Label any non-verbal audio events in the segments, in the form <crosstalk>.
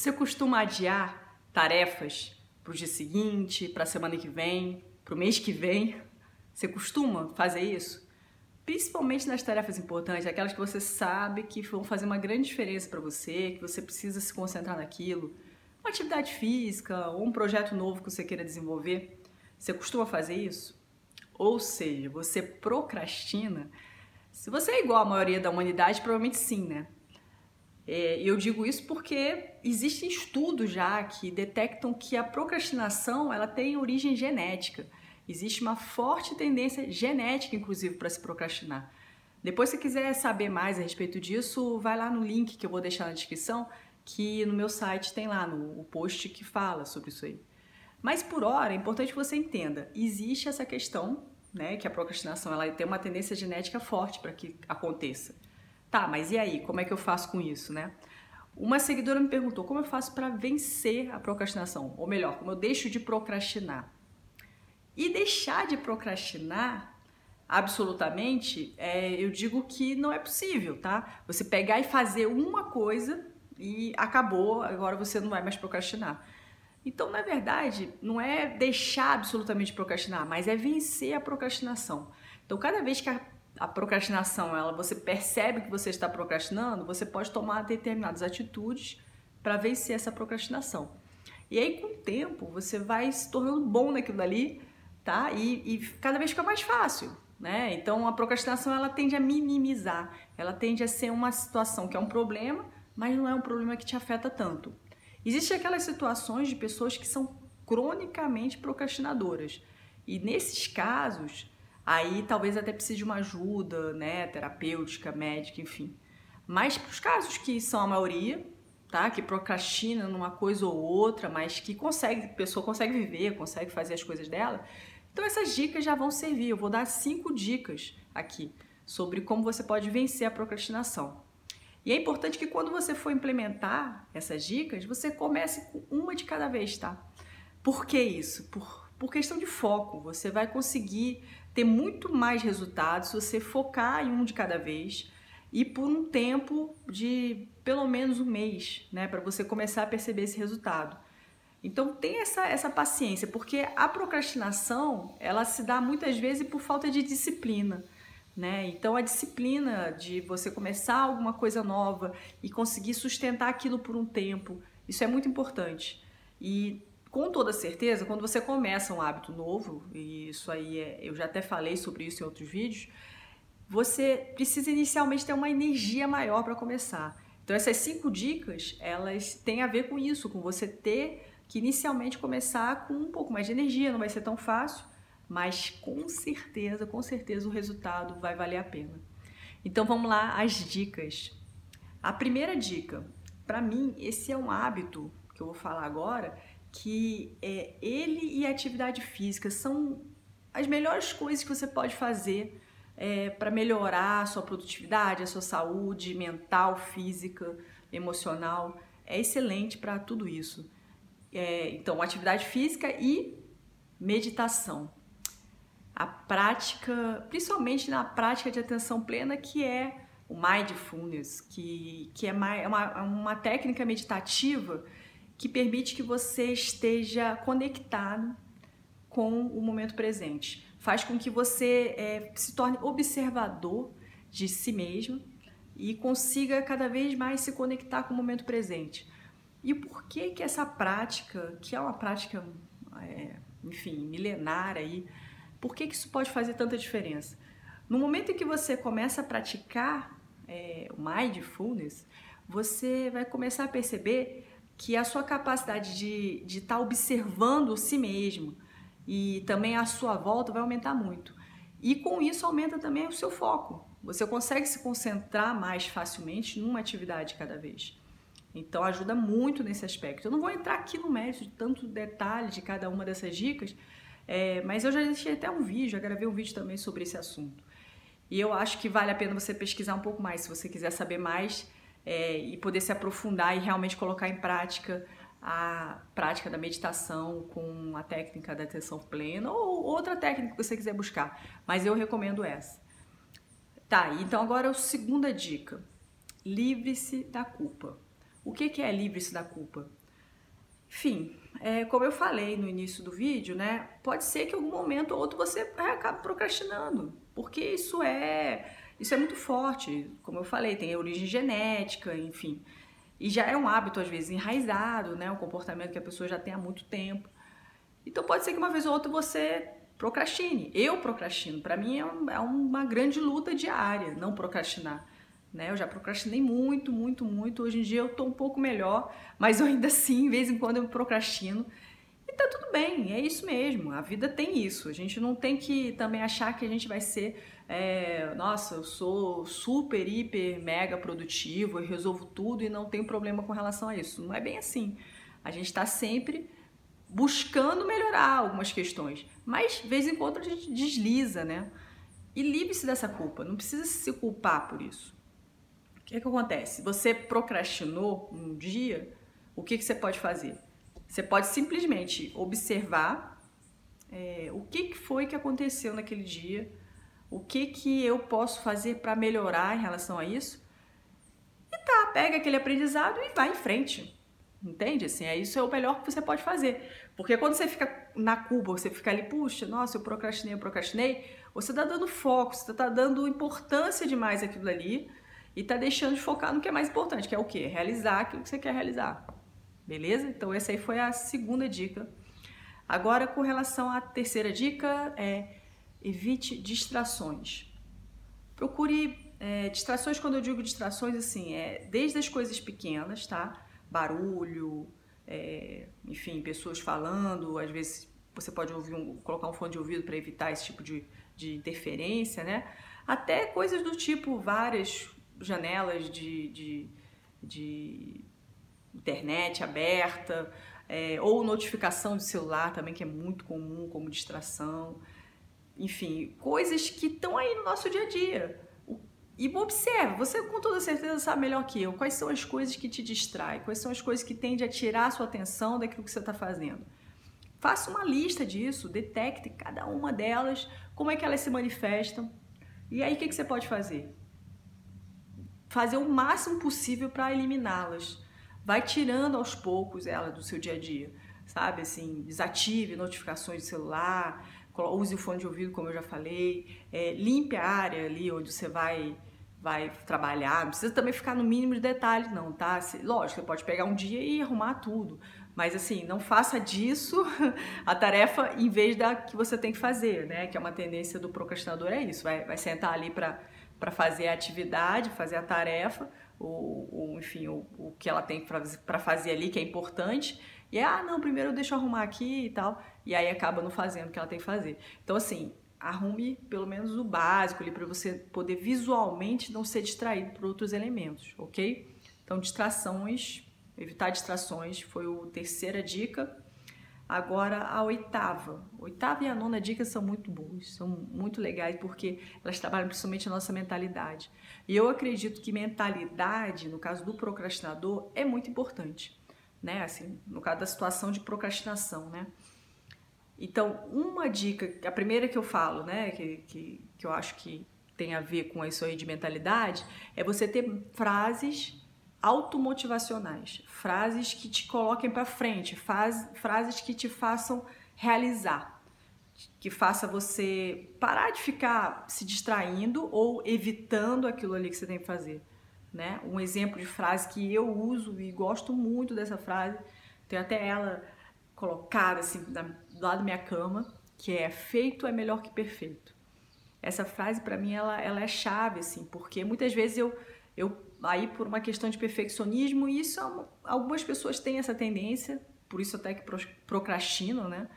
Você costuma adiar tarefas para o dia seguinte, para a semana que vem, para o mês que vem? Você costuma fazer isso? Principalmente nas tarefas importantes, aquelas que você sabe que vão fazer uma grande diferença para você, que você precisa se concentrar naquilo. Uma atividade física ou um projeto novo que você queira desenvolver. Você costuma fazer isso? Ou seja, você procrastina? Se você é igual à maioria da humanidade, provavelmente sim, né? É, eu digo isso porque existem estudos já que detectam que a procrastinação ela tem origem genética. Existe uma forte tendência genética, inclusive, para se procrastinar. Depois, se quiser saber mais a respeito disso, vai lá no link que eu vou deixar na descrição, que no meu site tem lá no o post que fala sobre isso aí. Mas por hora é importante que você entenda, existe essa questão, né, que a procrastinação ela tem uma tendência genética forte para que aconteça. Tá, mas e aí? Como é que eu faço com isso, né? Uma seguidora me perguntou como eu faço para vencer a procrastinação, ou melhor, como eu deixo de procrastinar. E deixar de procrastinar absolutamente, é, eu digo que não é possível, tá? Você pegar e fazer uma coisa e acabou, agora você não vai mais procrastinar. Então, na verdade, não é deixar absolutamente procrastinar, mas é vencer a procrastinação. Então, cada vez que a a procrastinação, ela você percebe que você está procrastinando, você pode tomar determinadas atitudes para vencer essa procrastinação. E aí, com o tempo, você vai se tornando bom naquilo dali, tá? E, e cada vez fica mais fácil, né? Então, a procrastinação, ela tende a minimizar, ela tende a ser uma situação que é um problema, mas não é um problema que te afeta tanto. Existem aquelas situações de pessoas que são cronicamente procrastinadoras. E nesses casos, aí talvez até precise de uma ajuda, né, terapêutica, médica, enfim. Mas para os casos que são a maioria, tá, que procrastina numa coisa ou outra, mas que consegue, a pessoa consegue viver, consegue fazer as coisas dela, então essas dicas já vão servir. Eu vou dar cinco dicas aqui sobre como você pode vencer a procrastinação. E é importante que quando você for implementar essas dicas, você comece com uma de cada vez, tá? Por que isso? Por, por questão de foco. Você vai conseguir ter muito mais resultados se você focar em um de cada vez e por um tempo de pelo menos um mês, né, para você começar a perceber esse resultado. Então tem essa, essa paciência, porque a procrastinação ela se dá muitas vezes por falta de disciplina. Né? Então a disciplina de você começar alguma coisa nova e conseguir sustentar aquilo por um tempo, isso é muito importante. E com toda certeza, quando você começa um hábito novo, e isso aí é, eu já até falei sobre isso em outros vídeos, você precisa inicialmente ter uma energia maior para começar. Então essas cinco dicas, elas têm a ver com isso, com você ter que inicialmente começar com um pouco mais de energia, não vai ser tão fácil, mas com certeza, com certeza o resultado vai valer a pena. Então vamos lá as dicas. A primeira dica, para mim, esse é um hábito que eu vou falar agora, que é, ele e a atividade física são as melhores coisas que você pode fazer é, para melhorar a sua produtividade, a sua saúde mental, física, emocional. É excelente para tudo isso. É, então, atividade física e meditação. A prática, principalmente na prática de atenção plena, que é o mindfulness, que, que é é uma, uma técnica meditativa que permite que você esteja conectado com o momento presente. Faz com que você é, se torne observador de si mesmo e consiga cada vez mais se conectar com o momento presente. E por que que essa prática, que é uma prática, é, enfim, milenar aí, por que que isso pode fazer tanta diferença? No momento em que você começa a praticar é, o mindfulness, você vai começar a perceber que a sua capacidade de estar tá observando si mesmo e também a sua volta vai aumentar muito. E com isso aumenta também o seu foco. Você consegue se concentrar mais facilmente numa atividade cada vez. Então ajuda muito nesse aspecto. Eu não vou entrar aqui no mérito de tanto detalhe de cada uma dessas dicas, é, mas eu já deixei até um vídeo, já gravei um vídeo também sobre esse assunto. E eu acho que vale a pena você pesquisar um pouco mais se você quiser saber mais é, e poder se aprofundar e realmente colocar em prática a prática da meditação com a técnica da atenção plena ou outra técnica que você quiser buscar, mas eu recomendo essa. Tá, então agora a segunda dica: livre-se da culpa. O que, que é livre-se da culpa? Enfim, é, como eu falei no início do vídeo, né? Pode ser que em algum momento ou outro você acabe procrastinando, porque isso é isso é muito forte. Como eu falei, tem origem genética, enfim. E já é um hábito, às vezes, enraizado, né? Um comportamento que a pessoa já tem há muito tempo. Então pode ser que uma vez ou outra você procrastine. Eu procrastino. Para mim é, é, uma grande luta diária não procrastinar. Né? Eu já procrastinei muito, muito, muito. Hoje em dia eu tô um pouco melhor, mas eu ainda <laughs> assim, de vez em quando eu procrastino. E tá tudo bem, é isso mesmo. A vida tem isso. A gente não tem que também achar que a gente vai ser, é, nossa, eu sou super, hiper, mega produtivo, eu resolvo tudo e não tenho problema com relação a isso. Não é bem assim. A gente está sempre buscando melhorar algumas questões, mas vez em quando a gente desliza, né? E livre-se dessa culpa, não precisa se culpar por isso. O que, é que acontece? Você procrastinou um dia, o que, que você pode fazer? Você pode simplesmente observar é, o que, que foi que aconteceu naquele dia, o que, que eu posso fazer para melhorar em relação a isso. E tá, pega aquele aprendizado e vai em frente. Entende? Assim, é isso é o melhor que você pode fazer. Porque quando você fica na cuba, você fica ali, puxa, nossa, eu procrastinei, eu procrastinei, você tá dando foco, você tá dando importância demais aquilo ali e tá deixando de focar no que é mais importante, que é o quê? Realizar aquilo que você quer realizar. Beleza? Então essa aí foi a segunda dica. Agora com relação à terceira dica, é evite distrações. Procure é, distrações, quando eu digo distrações, assim, é desde as coisas pequenas, tá? barulho, é, enfim, pessoas falando, às vezes você pode ouvir um, colocar um fone de ouvido para evitar esse tipo de, de interferência, né? Até coisas do tipo várias janelas de, de, de internet aberta, é, ou notificação de celular também, que é muito comum como distração. Enfim, coisas que estão aí no nosso dia a dia. E observe, você com toda certeza sabe melhor que eu quais são as coisas que te distraem, quais são as coisas que tendem a tirar a sua atenção daquilo que você está fazendo. Faça uma lista disso, detecte cada uma delas, como é que elas se manifestam. E aí o que, que você pode fazer? Fazer o máximo possível para eliminá-las. Vai tirando aos poucos ela do seu dia a dia, sabe? Assim, desative notificações de celular, use o fone de ouvido, como eu já falei, é, limpe a área ali onde você vai vai trabalhar, não precisa também ficar no mínimo de detalhe, não, tá? Lógico, você pode pegar um dia e arrumar tudo, mas assim, não faça disso <laughs> a tarefa em vez da que você tem que fazer, né? Que é uma tendência do procrastinador, é isso, vai, vai sentar ali para fazer a atividade, fazer a tarefa, ou, ou enfim, o, o que ela tem para fazer ali, que é importante, e é, ah, não, primeiro eu deixo arrumar aqui e tal, e aí acaba não fazendo o que ela tem que fazer. Então, assim, arrume pelo menos o básico ali para você poder visualmente não ser distraído por outros elementos, ok? Então, distrações, evitar distrações foi a terceira dica. Agora, a oitava. A oitava e a nona dica são muito boas, são muito legais porque elas trabalham principalmente a nossa mentalidade. E eu acredito que mentalidade, no caso do procrastinador, é muito importante, né? Assim, no caso da situação de procrastinação, né? Então, uma dica, a primeira que eu falo, né, que, que, que eu acho que tem a ver com isso aí de mentalidade, é você ter frases automotivacionais, frases que te coloquem para frente, frases que te façam realizar, que faça você parar de ficar se distraindo ou evitando aquilo ali que você tem que fazer, né? Um exemplo de frase que eu uso e gosto muito dessa frase, tenho até ela colocada assim do lado da minha cama, que é feito é melhor que perfeito. Essa frase para mim ela, ela é chave assim, porque muitas vezes eu eu aí por uma questão de perfeccionismo, e isso é algumas pessoas têm essa tendência, por isso até que procrastinam, né?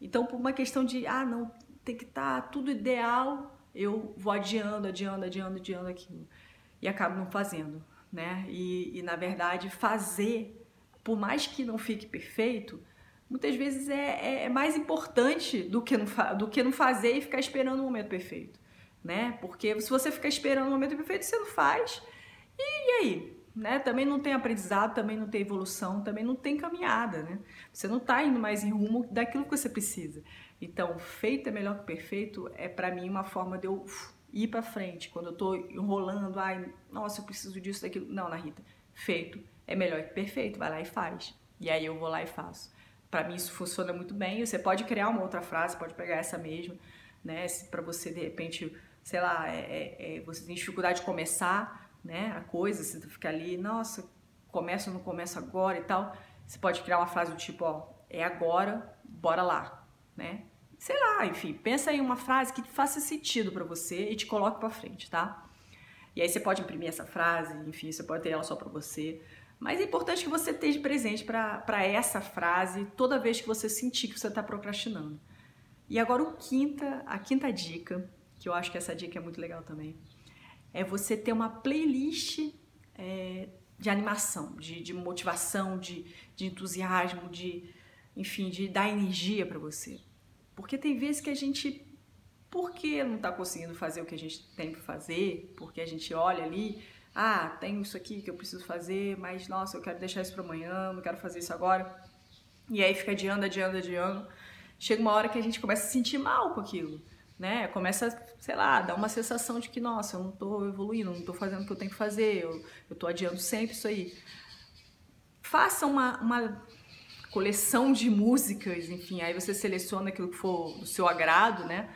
Então, por uma questão de ah, não, tem que estar tá tudo ideal, eu vou adiando, adiando, adiando, adiando aquilo. E acabo não fazendo, né? E, e na verdade, fazer, por mais que não fique perfeito, muitas vezes é, é, é mais importante do que, não do que não fazer e ficar esperando o momento perfeito, né? Porque se você ficar esperando o momento perfeito, você não faz. E, e aí? Né? Também não tem aprendizado, também não tem evolução, também não tem caminhada, né? Você não está indo mais em rumo daquilo que você precisa. Então, feito é melhor que perfeito é para mim uma forma de eu ir para frente. Quando eu estou enrolando, ai, nossa, eu preciso disso, daquilo. Não, na Rita, feito é melhor que perfeito, vai lá e faz. E aí eu vou lá e faço. Para mim isso funciona muito bem. Você pode criar uma outra frase, pode pegar essa mesma, né? Para você de repente, sei lá, é, é, é, você tem dificuldade de começar, né? A coisa, você fica ali, nossa, começa ou não começa agora e tal. Você pode criar uma frase do tipo, ó, é agora, bora lá, né? Sei lá, enfim, pensa em uma frase que faça sentido para você e te coloque para frente, tá? E aí você pode imprimir essa frase, enfim, você pode ter ela só para você. Mas é importante que você esteja presente para essa frase toda vez que você sentir que você está procrastinando. E agora o quinta, a quinta dica, que eu acho que essa dica é muito legal também, é você ter uma playlist é, de animação, de, de motivação, de, de entusiasmo, de, enfim, de dar energia para você. Porque tem vezes que a gente, por que não está conseguindo fazer o que a gente tem que fazer? Porque a gente olha ali, ah, tenho isso aqui que eu preciso fazer, mas nossa, eu quero deixar isso para amanhã, não quero fazer isso agora. E aí fica adiando, adiando, adiando. Chega uma hora que a gente começa a se sentir mal com aquilo, né? Começa, sei lá, dar uma sensação de que, nossa, eu não estou evoluindo, não estou fazendo o que eu tenho que fazer, eu estou adiando sempre isso aí. Faça uma, uma coleção de músicas, enfim, aí você seleciona aquilo que for do seu agrado, né?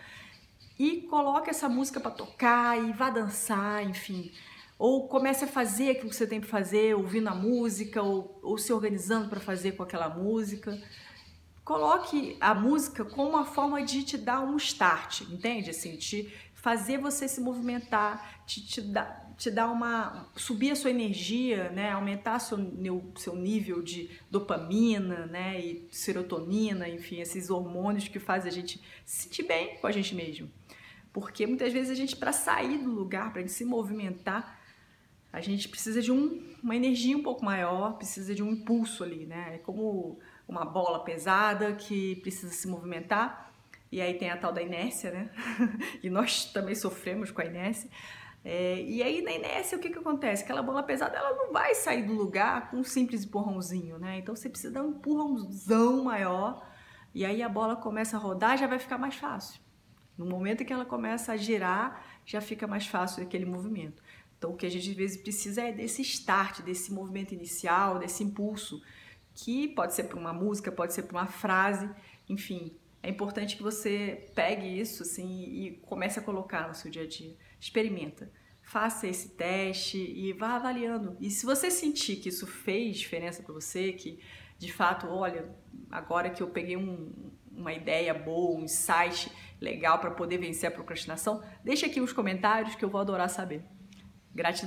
E coloca essa música para tocar e vá dançar, enfim. Ou comece a fazer aquilo que você tem para fazer, ouvindo a música, ou, ou se organizando para fazer com aquela música. Coloque a música como uma forma de te dar um start, entende? Assim, te fazer você se movimentar, te, te dar te dar uma. subir a sua energia, né? Aumentar seu, seu nível de dopamina, né? E serotonina, enfim, esses hormônios que fazem a gente se sentir bem com a gente mesmo. Porque muitas vezes a gente, para sair do lugar, para se movimentar, a gente precisa de um, uma energia um pouco maior, precisa de um impulso ali, né? É como uma bola pesada que precisa se movimentar. E aí tem a tal da inércia, né? <laughs> e nós também sofremos com a inércia. É, e aí na inércia o que, que acontece? Aquela bola pesada ela não vai sair do lugar com um simples empurrãozinho, né? Então você precisa dar um empurrãozão maior e aí a bola começa a rodar já vai ficar mais fácil. No momento que ela começa a girar, já fica mais fácil aquele movimento. Então o que a gente às vezes precisa é desse start, desse movimento inicial, desse impulso, que pode ser para uma música, pode ser para uma frase, enfim, é importante que você pegue isso assim e comece a colocar no seu dia a dia. Experimenta. Faça esse teste e vá avaliando. E se você sentir que isso fez diferença para você, que de fato, olha, agora que eu peguei um, uma ideia boa, um insight legal para poder vencer a procrastinação, deixa aqui os comentários que eu vou adorar saber. Gratidão.